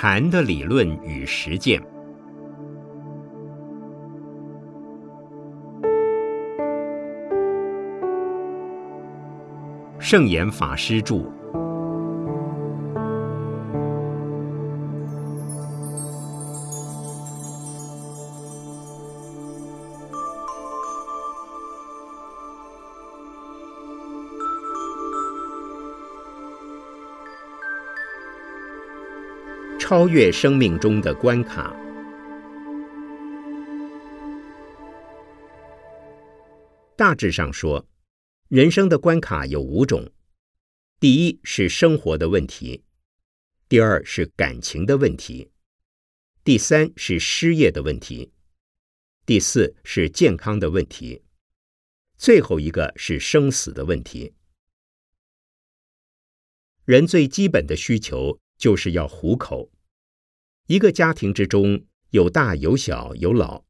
禅的理论与实践。圣严法师著。超越生命中的关卡。大致上说，人生的关卡有五种：第一是生活的问题；第二是感情的问题；第三是失业的问题；第四是健康的问题；最后一个是生死的问题。人最基本的需求就是要糊口。一个家庭之中有大有小有老，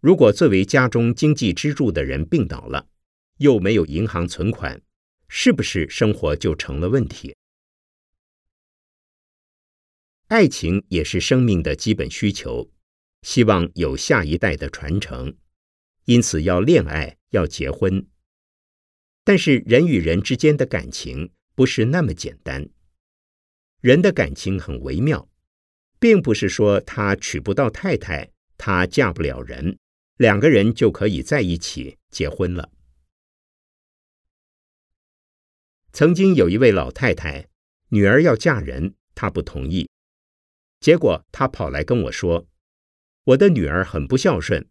如果作为家中经济支柱的人病倒了，又没有银行存款，是不是生活就成了问题？爱情也是生命的基本需求，希望有下一代的传承，因此要恋爱要结婚。但是人与人之间的感情不是那么简单，人的感情很微妙。并不是说他娶不到太太，他嫁不了人，两个人就可以在一起结婚了。曾经有一位老太太，女儿要嫁人，她不同意，结果她跑来跟我说：“我的女儿很不孝顺，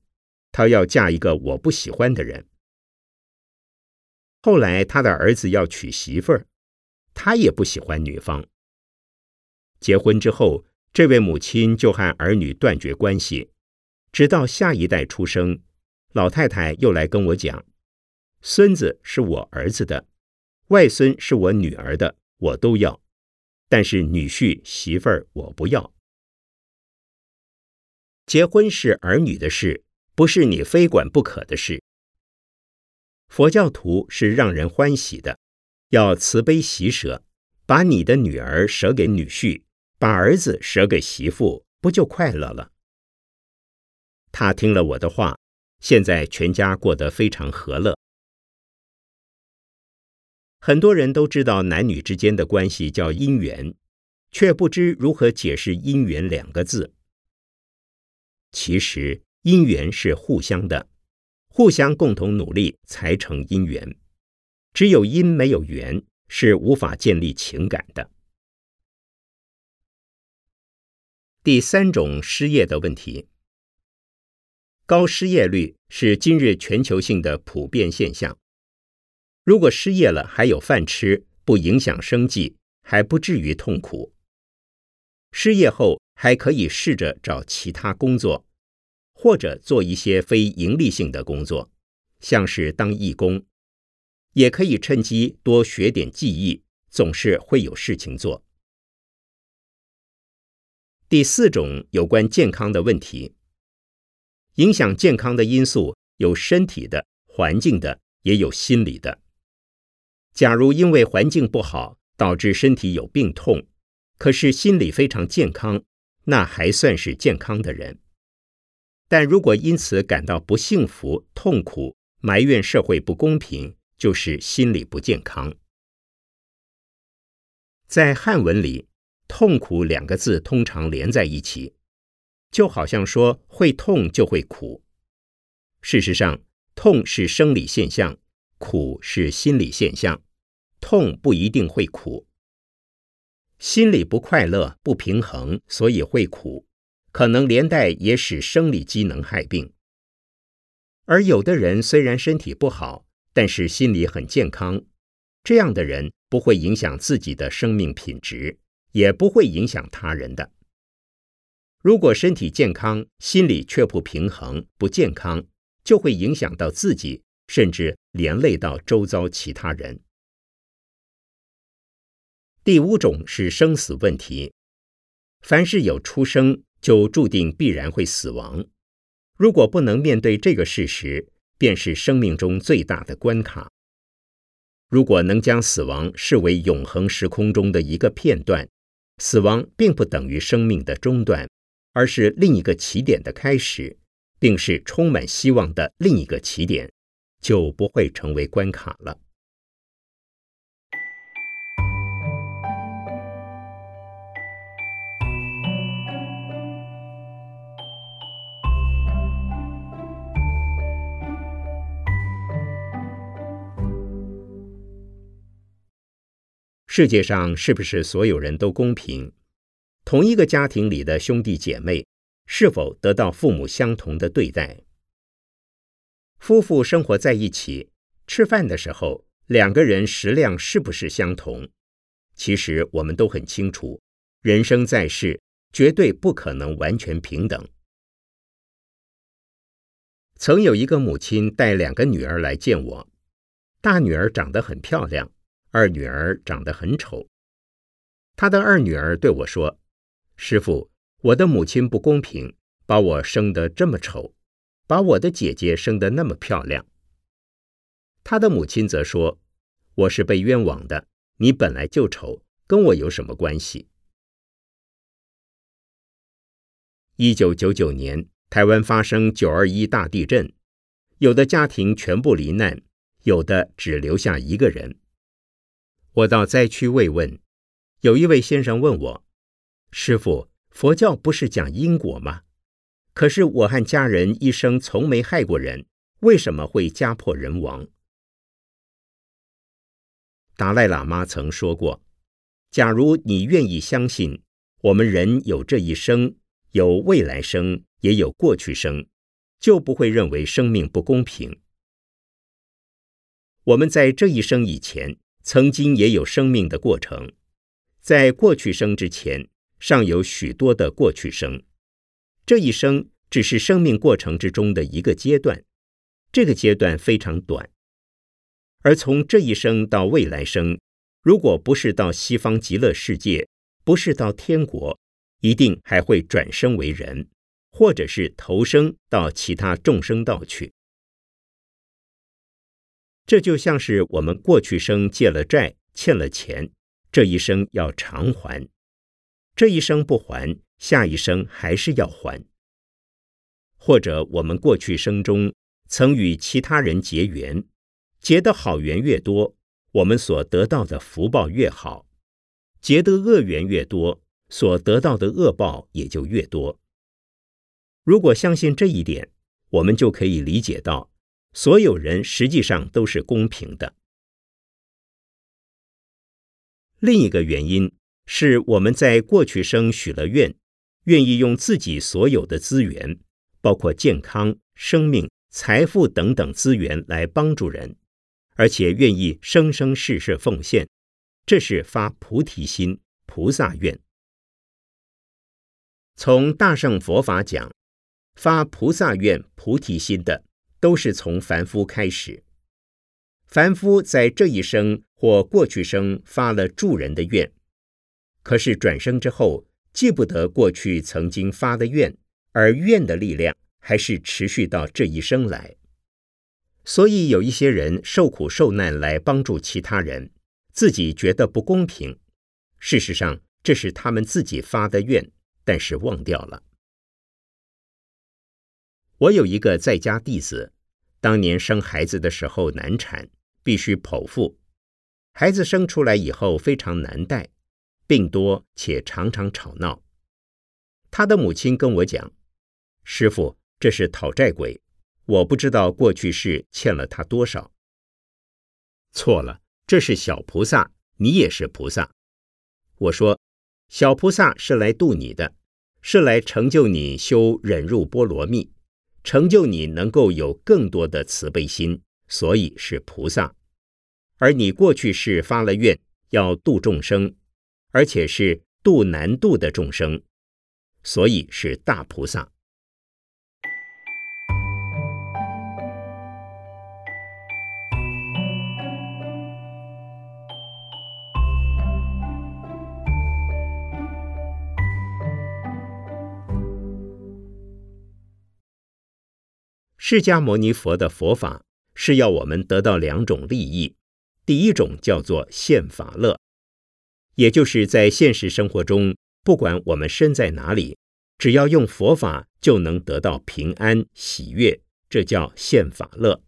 她要嫁一个我不喜欢的人。”后来他的儿子要娶媳妇儿，他也不喜欢女方。结婚之后。这位母亲就和儿女断绝关系，直到下一代出生，老太太又来跟我讲：“孙子是我儿子的，外孙是我女儿的，我都要，但是女婿媳妇儿我不要。结婚是儿女的事，不是你非管不可的事。佛教徒是让人欢喜的，要慈悲喜舍，把你的女儿舍给女婿。”把儿子舍给媳妇，不就快乐了？他听了我的话，现在全家过得非常和乐。很多人都知道男女之间的关系叫姻缘，却不知如何解释“姻缘”两个字。其实，姻缘是互相的，互相共同努力才成姻缘。只有因没有缘，是无法建立情感的。第三种失业的问题，高失业率是今日全球性的普遍现象。如果失业了还有饭吃，不影响生计，还不至于痛苦。失业后还可以试着找其他工作，或者做一些非盈利性的工作，像是当义工，也可以趁机多学点技艺，总是会有事情做。第四种有关健康的问题，影响健康的因素有身体的、环境的，也有心理的。假如因为环境不好导致身体有病痛，可是心理非常健康，那还算是健康的人。但如果因此感到不幸福、痛苦、埋怨社会不公平，就是心理不健康。在汉文里。痛苦两个字通常连在一起，就好像说会痛就会苦。事实上，痛是生理现象，苦是心理现象。痛不一定会苦，心里不快乐、不平衡，所以会苦，可能连带也使生理机能害病。而有的人虽然身体不好，但是心理很健康，这样的人不会影响自己的生命品质。也不会影响他人的。如果身体健康，心理却不平衡、不健康，就会影响到自己，甚至连累到周遭其他人。第五种是生死问题。凡是有出生，就注定必然会死亡。如果不能面对这个事实，便是生命中最大的关卡。如果能将死亡视为永恒时空中的一个片段，死亡并不等于生命的中断，而是另一个起点的开始，并是充满希望的另一个起点，就不会成为关卡了。世界上是不是所有人都公平？同一个家庭里的兄弟姐妹是否得到父母相同的对待？夫妇生活在一起，吃饭的时候，两个人食量是不是相同？其实我们都很清楚，人生在世，绝对不可能完全平等。曾有一个母亲带两个女儿来见我，大女儿长得很漂亮。二女儿长得很丑，他的二女儿对我说：“师傅，我的母亲不公平，把我生得这么丑，把我的姐姐生得那么漂亮。”他的母亲则说：“我是被冤枉的，你本来就丑，跟我有什么关系？”一九九九年，台湾发生九二一大地震，有的家庭全部罹难，有的只留下一个人。我到灾区慰问，有一位先生问我：“师傅，佛教不是讲因果吗？可是我和家人一生从没害过人，为什么会家破人亡？”达赖喇嘛曾说过：“假如你愿意相信，我们人有这一生，有未来生，也有过去生，就不会认为生命不公平。我们在这一生以前。”曾经也有生命的过程，在过去生之前，尚有许多的过去生。这一生只是生命过程之中的一个阶段，这个阶段非常短。而从这一生到未来生，如果不是到西方极乐世界，不是到天国，一定还会转生为人，或者是投生到其他众生道去。这就像是我们过去生借了债，欠了钱，这一生要偿还。这一生不还，下一生还是要还。或者我们过去生中曾与其他人结缘，结的好缘越多，我们所得到的福报越好；结的恶缘越多，所得到的恶报也就越多。如果相信这一点，我们就可以理解到。所有人实际上都是公平的。另一个原因是我们在过去生许了愿，愿意用自己所有的资源，包括健康、生命、财富等等资源来帮助人，而且愿意生生世世奉献，这是发菩提心、菩萨愿。从大乘佛法讲，发菩萨愿、菩提心的。都是从凡夫开始，凡夫在这一生或过去生发了助人的愿，可是转生之后记不得过去曾经发的愿，而愿的力量还是持续到这一生来。所以有一些人受苦受难来帮助其他人，自己觉得不公平。事实上，这是他们自己发的愿，但是忘掉了。我有一个在家弟子，当年生孩子的时候难产，必须剖腹。孩子生出来以后非常难带，病多且常常吵闹。他的母亲跟我讲：“师傅，这是讨债鬼，我不知道过去世欠了他多少。”错了，这是小菩萨，你也是菩萨。我说：“小菩萨是来度你的，是来成就你修忍辱波罗蜜。”成就你能够有更多的慈悲心，所以是菩萨。而你过去是发了愿要度众生，而且是度难度的众生，所以是大菩萨。释迦牟尼佛的佛法是要我们得到两种利益，第一种叫做现法乐，也就是在现实生活中，不管我们身在哪里，只要用佛法就能得到平安喜悦，这叫现法乐。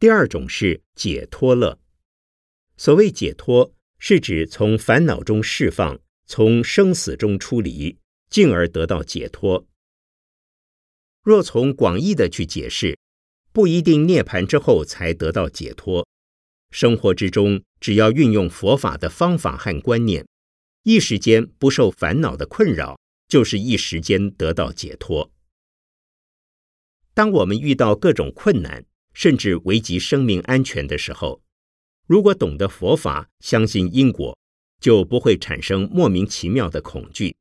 第二种是解脱乐。所谓解脱，是指从烦恼中释放，从生死中出离，进而得到解脱。若从广义的去解释，不一定涅盘之后才得到解脱。生活之中，只要运用佛法的方法和观念，一时间不受烦恼的困扰，就是一时间得到解脱。当我们遇到各种困难，甚至危及生命安全的时候，如果懂得佛法，相信因果，就不会产生莫名其妙的恐惧。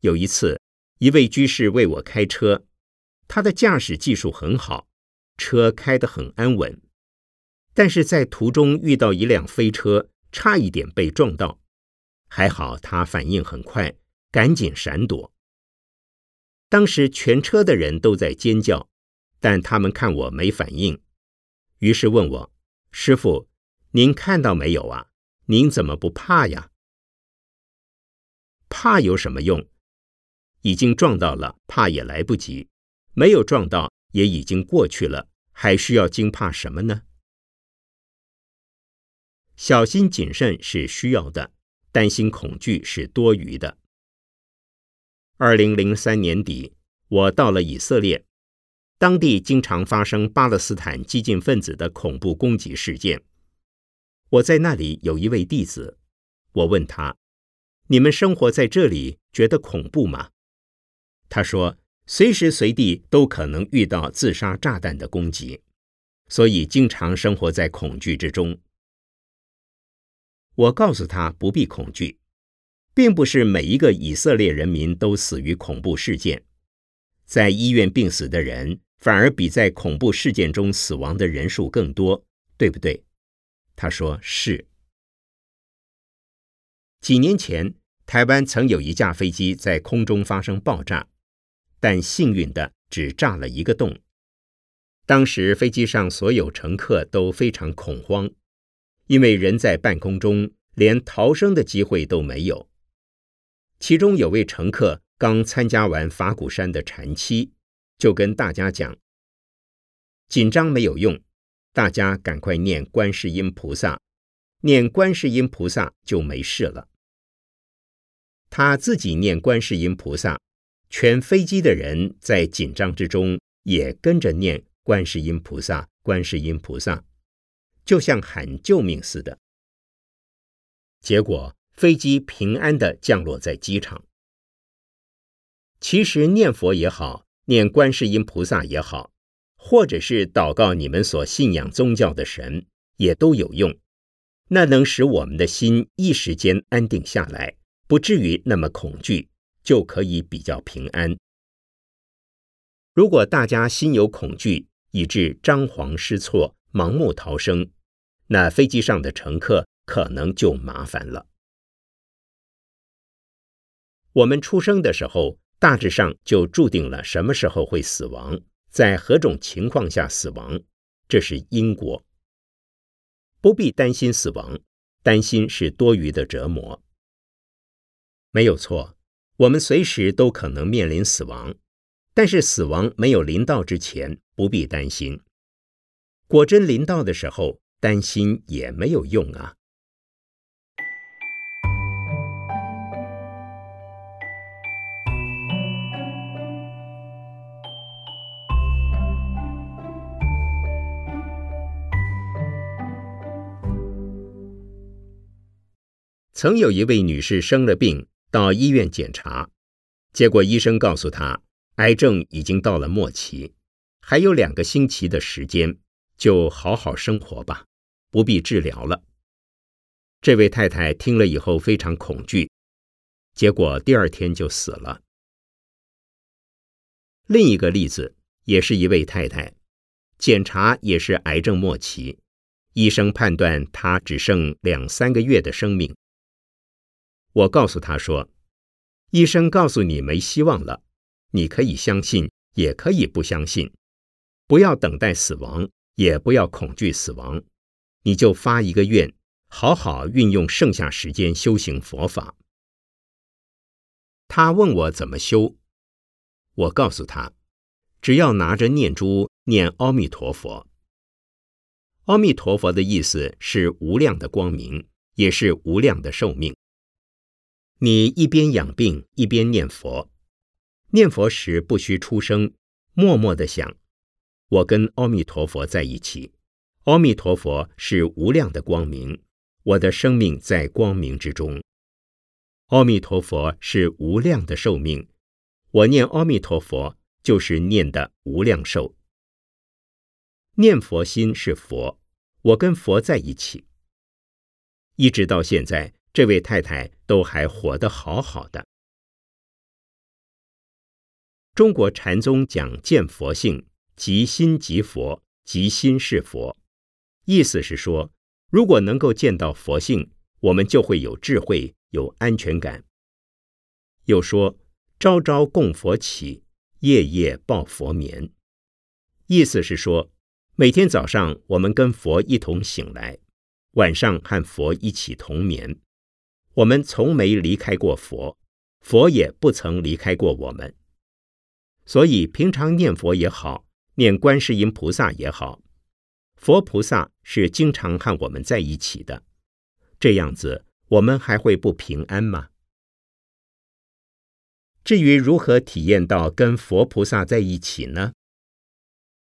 有一次。一位居士为我开车，他的驾驶技术很好，车开得很安稳。但是在途中遇到一辆飞车，差一点被撞到，还好他反应很快，赶紧闪躲。当时全车的人都在尖叫，但他们看我没反应，于是问我：“师傅，您看到没有啊？您怎么不怕呀？怕有什么用？”已经撞到了，怕也来不及；没有撞到，也已经过去了，还需要惊怕什么呢？小心谨慎是需要的，担心恐惧是多余的。二零零三年底，我到了以色列，当地经常发生巴勒斯坦激进分子的恐怖攻击事件。我在那里有一位弟子，我问他：“你们生活在这里，觉得恐怖吗？”他说：“随时随地都可能遇到自杀炸弹的攻击，所以经常生活在恐惧之中。”我告诉他不必恐惧，并不是每一个以色列人民都死于恐怖事件，在医院病死的人反而比在恐怖事件中死亡的人数更多，对不对？他说是。几年前，台湾曾有一架飞机在空中发生爆炸。但幸运的只炸了一个洞。当时飞机上所有乘客都非常恐慌，因为人在半空中，连逃生的机会都没有。其中有位乘客刚参加完法鼓山的禅期，就跟大家讲：“紧张没有用，大家赶快念观世音菩萨，念观世音菩萨就没事了。”他自己念观世音菩萨。全飞机的人在紧张之中也跟着念观世音菩萨，观世音菩萨，就像喊救命似的。结果飞机平安的降落在机场。其实念佛也好，念观世音菩萨也好，或者是祷告你们所信仰宗教的神，也都有用。那能使我们的心一时间安定下来，不至于那么恐惧。就可以比较平安。如果大家心有恐惧，以致张皇失措、盲目逃生，那飞机上的乘客可能就麻烦了。我们出生的时候，大致上就注定了什么时候会死亡，在何种情况下死亡，这是因果。不必担心死亡，担心是多余的折磨。没有错。我们随时都可能面临死亡，但是死亡没有临到之前不必担心。果真临到的时候，担心也没有用啊。曾有一位女士生了病。到医院检查，结果医生告诉他，癌症已经到了末期，还有两个星期的时间，就好好生活吧，不必治疗了。这位太太听了以后非常恐惧，结果第二天就死了。另一个例子，也是一位太太，检查也是癌症末期，医生判断她只剩两三个月的生命。我告诉他说：“医生告诉你没希望了，你可以相信，也可以不相信。不要等待死亡，也不要恐惧死亡，你就发一个愿，好好运用剩下时间修行佛法。他问我怎么修，我告诉他，只要拿着念珠念阿弥陀佛。阿弥陀佛的意思是无量的光明，也是无量的寿命。你一边养病一边念佛，念佛时不需出声，默默的想：我跟阿弥陀佛在一起。阿弥陀佛是无量的光明，我的生命在光明之中。阿弥陀佛是无量的寿命，我念阿弥陀佛就是念的无量寿。念佛心是佛。我跟佛在一起，一直到现在，这位太太都还活得好好的。中国禅宗讲见佛性，即心即佛，即心是佛，意思是说，如果能够见到佛性，我们就会有智慧，有安全感。又说朝朝供佛起，夜夜抱佛眠，意思是说。每天早上，我们跟佛一同醒来，晚上和佛一起同眠。我们从没离开过佛，佛也不曾离开过我们。所以，平常念佛也好，念观世音菩萨也好，佛菩萨是经常和我们在一起的。这样子，我们还会不平安吗？至于如何体验到跟佛菩萨在一起呢？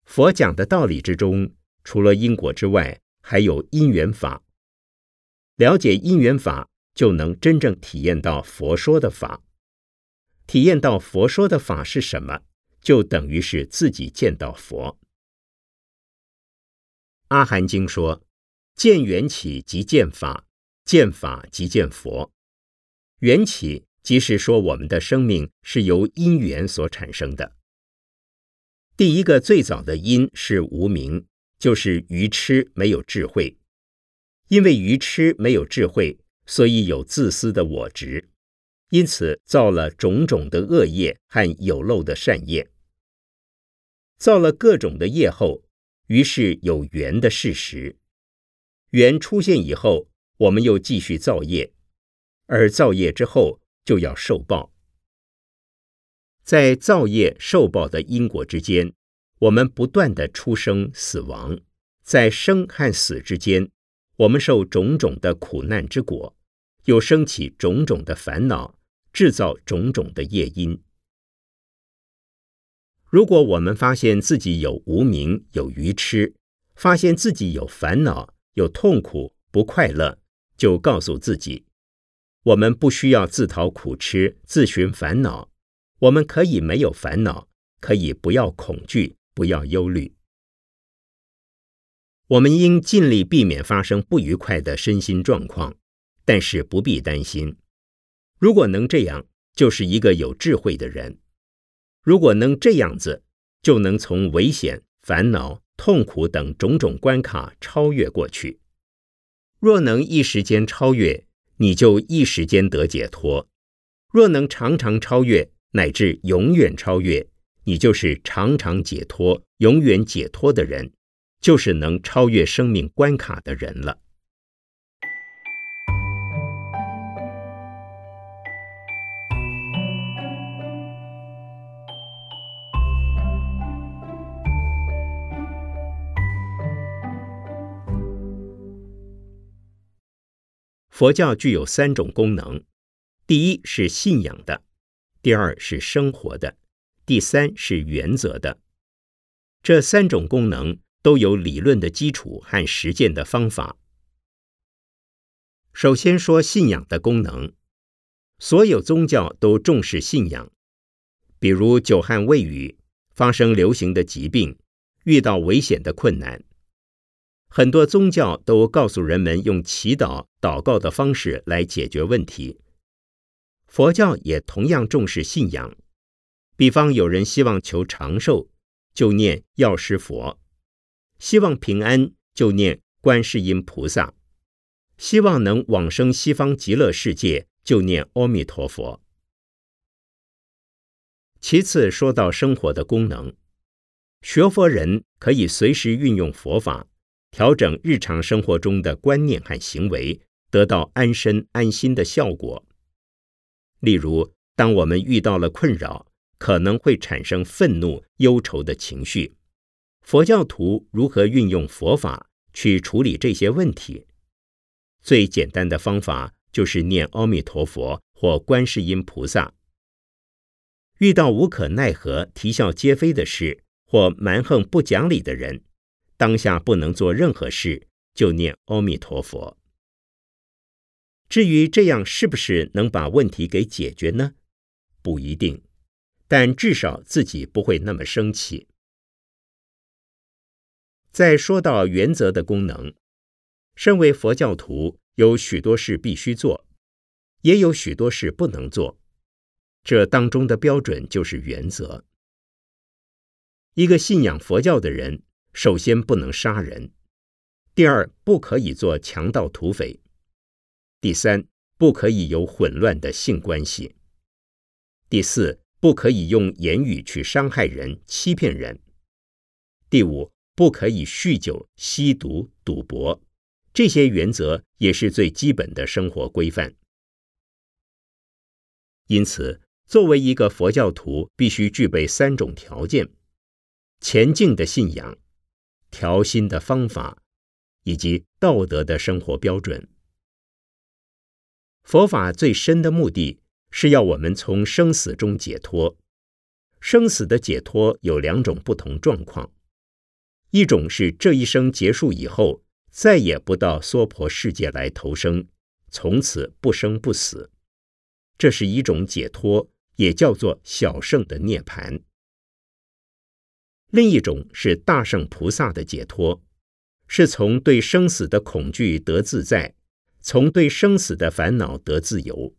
佛讲的道理之中，除了因果之外，还有因缘法。了解因缘法，就能真正体验到佛说的法。体验到佛说的法是什么，就等于是自己见到佛。阿含经说：“见缘起即见法，见法即见佛。”缘起即是说我们的生命是由因缘所产生的。第一个最早的因是无名，就是愚痴没有智慧。因为愚痴没有智慧，所以有自私的我执，因此造了种种的恶业和有漏的善业。造了各种的业后，于是有缘的事实。缘出现以后，我们又继续造业，而造业之后就要受报。在造业受报的因果之间，我们不断的出生死亡，在生和死之间，我们受种种的苦难之果，又升起种种的烦恼，制造种种的业因。如果我们发现自己有无名、有愚痴，发现自己有烦恼、有痛苦、不快乐，就告诉自己，我们不需要自讨苦吃、自寻烦恼。我们可以没有烦恼，可以不要恐惧，不要忧虑。我们应尽力避免发生不愉快的身心状况，但是不必担心。如果能这样，就是一个有智慧的人。如果能这样子，就能从危险、烦恼、痛苦等种种关卡超越过去。若能一时间超越，你就一时间得解脱；若能常常超越，乃至永远超越，你就是常常解脱、永远解脱的人，就是能超越生命关卡的人了。佛教具有三种功能，第一是信仰的。第二是生活的，第三是原则的。这三种功能都有理论的基础和实践的方法。首先说信仰的功能，所有宗教都重视信仰。比如久旱未雨，发生流行的疾病，遇到危险的困难，很多宗教都告诉人们用祈祷、祷告的方式来解决问题。佛教也同样重视信仰，比方有人希望求长寿，就念药师佛；希望平安，就念观世音菩萨；希望能往生西方极乐世界，就念阿弥陀佛。其次说到生活的功能，学佛人可以随时运用佛法，调整日常生活中的观念和行为，得到安身安心的效果。例如，当我们遇到了困扰，可能会产生愤怒、忧愁的情绪，佛教徒如何运用佛法去处理这些问题？最简单的方法就是念阿弥陀佛或观世音菩萨。遇到无可奈何、啼笑皆非的事，或蛮横不讲理的人，当下不能做任何事，就念阿弥陀佛。至于这样是不是能把问题给解决呢？不一定，但至少自己不会那么生气。再说到原则的功能，身为佛教徒，有许多事必须做，也有许多事不能做。这当中的标准就是原则。一个信仰佛教的人，首先不能杀人；第二，不可以做强盗土匪；第三，不可以有混乱的性关系；第四，不可以用言语去伤害人、欺骗人；第五，不可以酗酒、吸毒、赌博。这些原则也是最基本的生活规范。因此。作为一个佛教徒，必须具备三种条件：前进的信仰、调心的方法，以及道德的生活标准。佛法最深的目的是要我们从生死中解脱。生死的解脱有两种不同状况：一种是这一生结束以后，再也不到娑婆世界来投生，从此不生不死，这是一种解脱。也叫做小圣的涅盘。另一种是大圣菩萨的解脱，是从对生死的恐惧得自在，从对生死的烦恼得自由。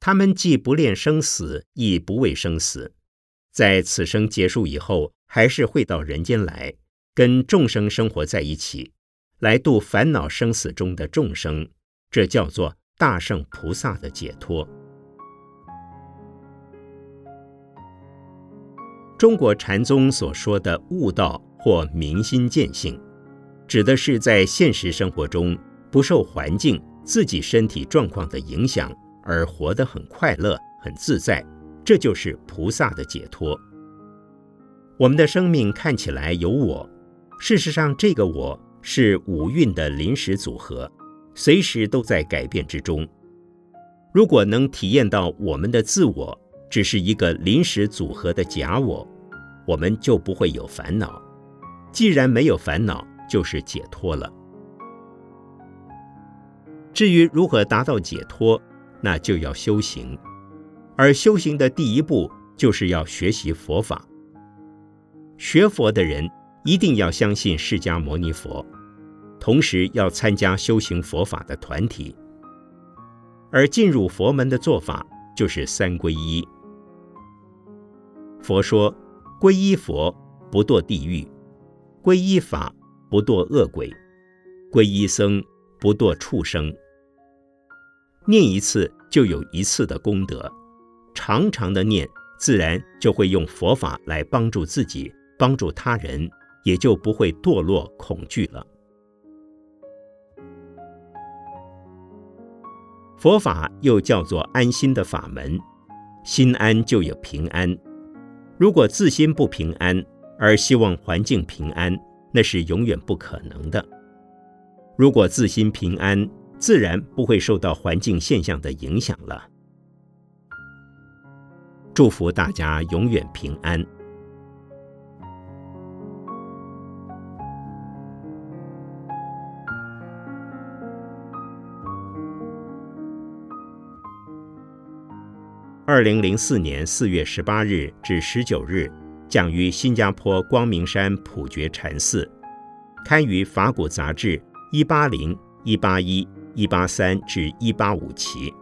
他们既不恋生死，亦不畏生死，在此生结束以后，还是会到人间来，跟众生生活在一起，来度烦恼生死中的众生。这叫做大圣菩萨的解脱。中国禅宗所说的悟道或明心见性，指的是在现实生活中不受环境、自己身体状况的影响而活得很快乐、很自在，这就是菩萨的解脱。我们的生命看起来有我，事实上这个我是五蕴的临时组合，随时都在改变之中。如果能体验到我们的自我，只是一个临时组合的假我，我们就不会有烦恼。既然没有烦恼，就是解脱了。至于如何达到解脱，那就要修行。而修行的第一步，就是要学习佛法。学佛的人一定要相信释迦牟尼佛，同时要参加修行佛法的团体。而进入佛门的做法，就是三皈依。佛说：“皈依佛不堕地狱，皈依法不堕恶鬼，皈依僧不堕畜生。”念一次就有一次的功德，长长的念，自然就会用佛法来帮助自己，帮助他人，也就不会堕落恐惧了。佛法又叫做安心的法门，心安就有平安。如果自心不平安，而希望环境平安，那是永远不可能的。如果自心平安，自然不会受到环境现象的影响了。祝福大家永远平安。二零零四年四月十八日至十九日，讲于新加坡光明山普觉禅寺，刊于法古杂志一八零、一八一、一八三至一八五期。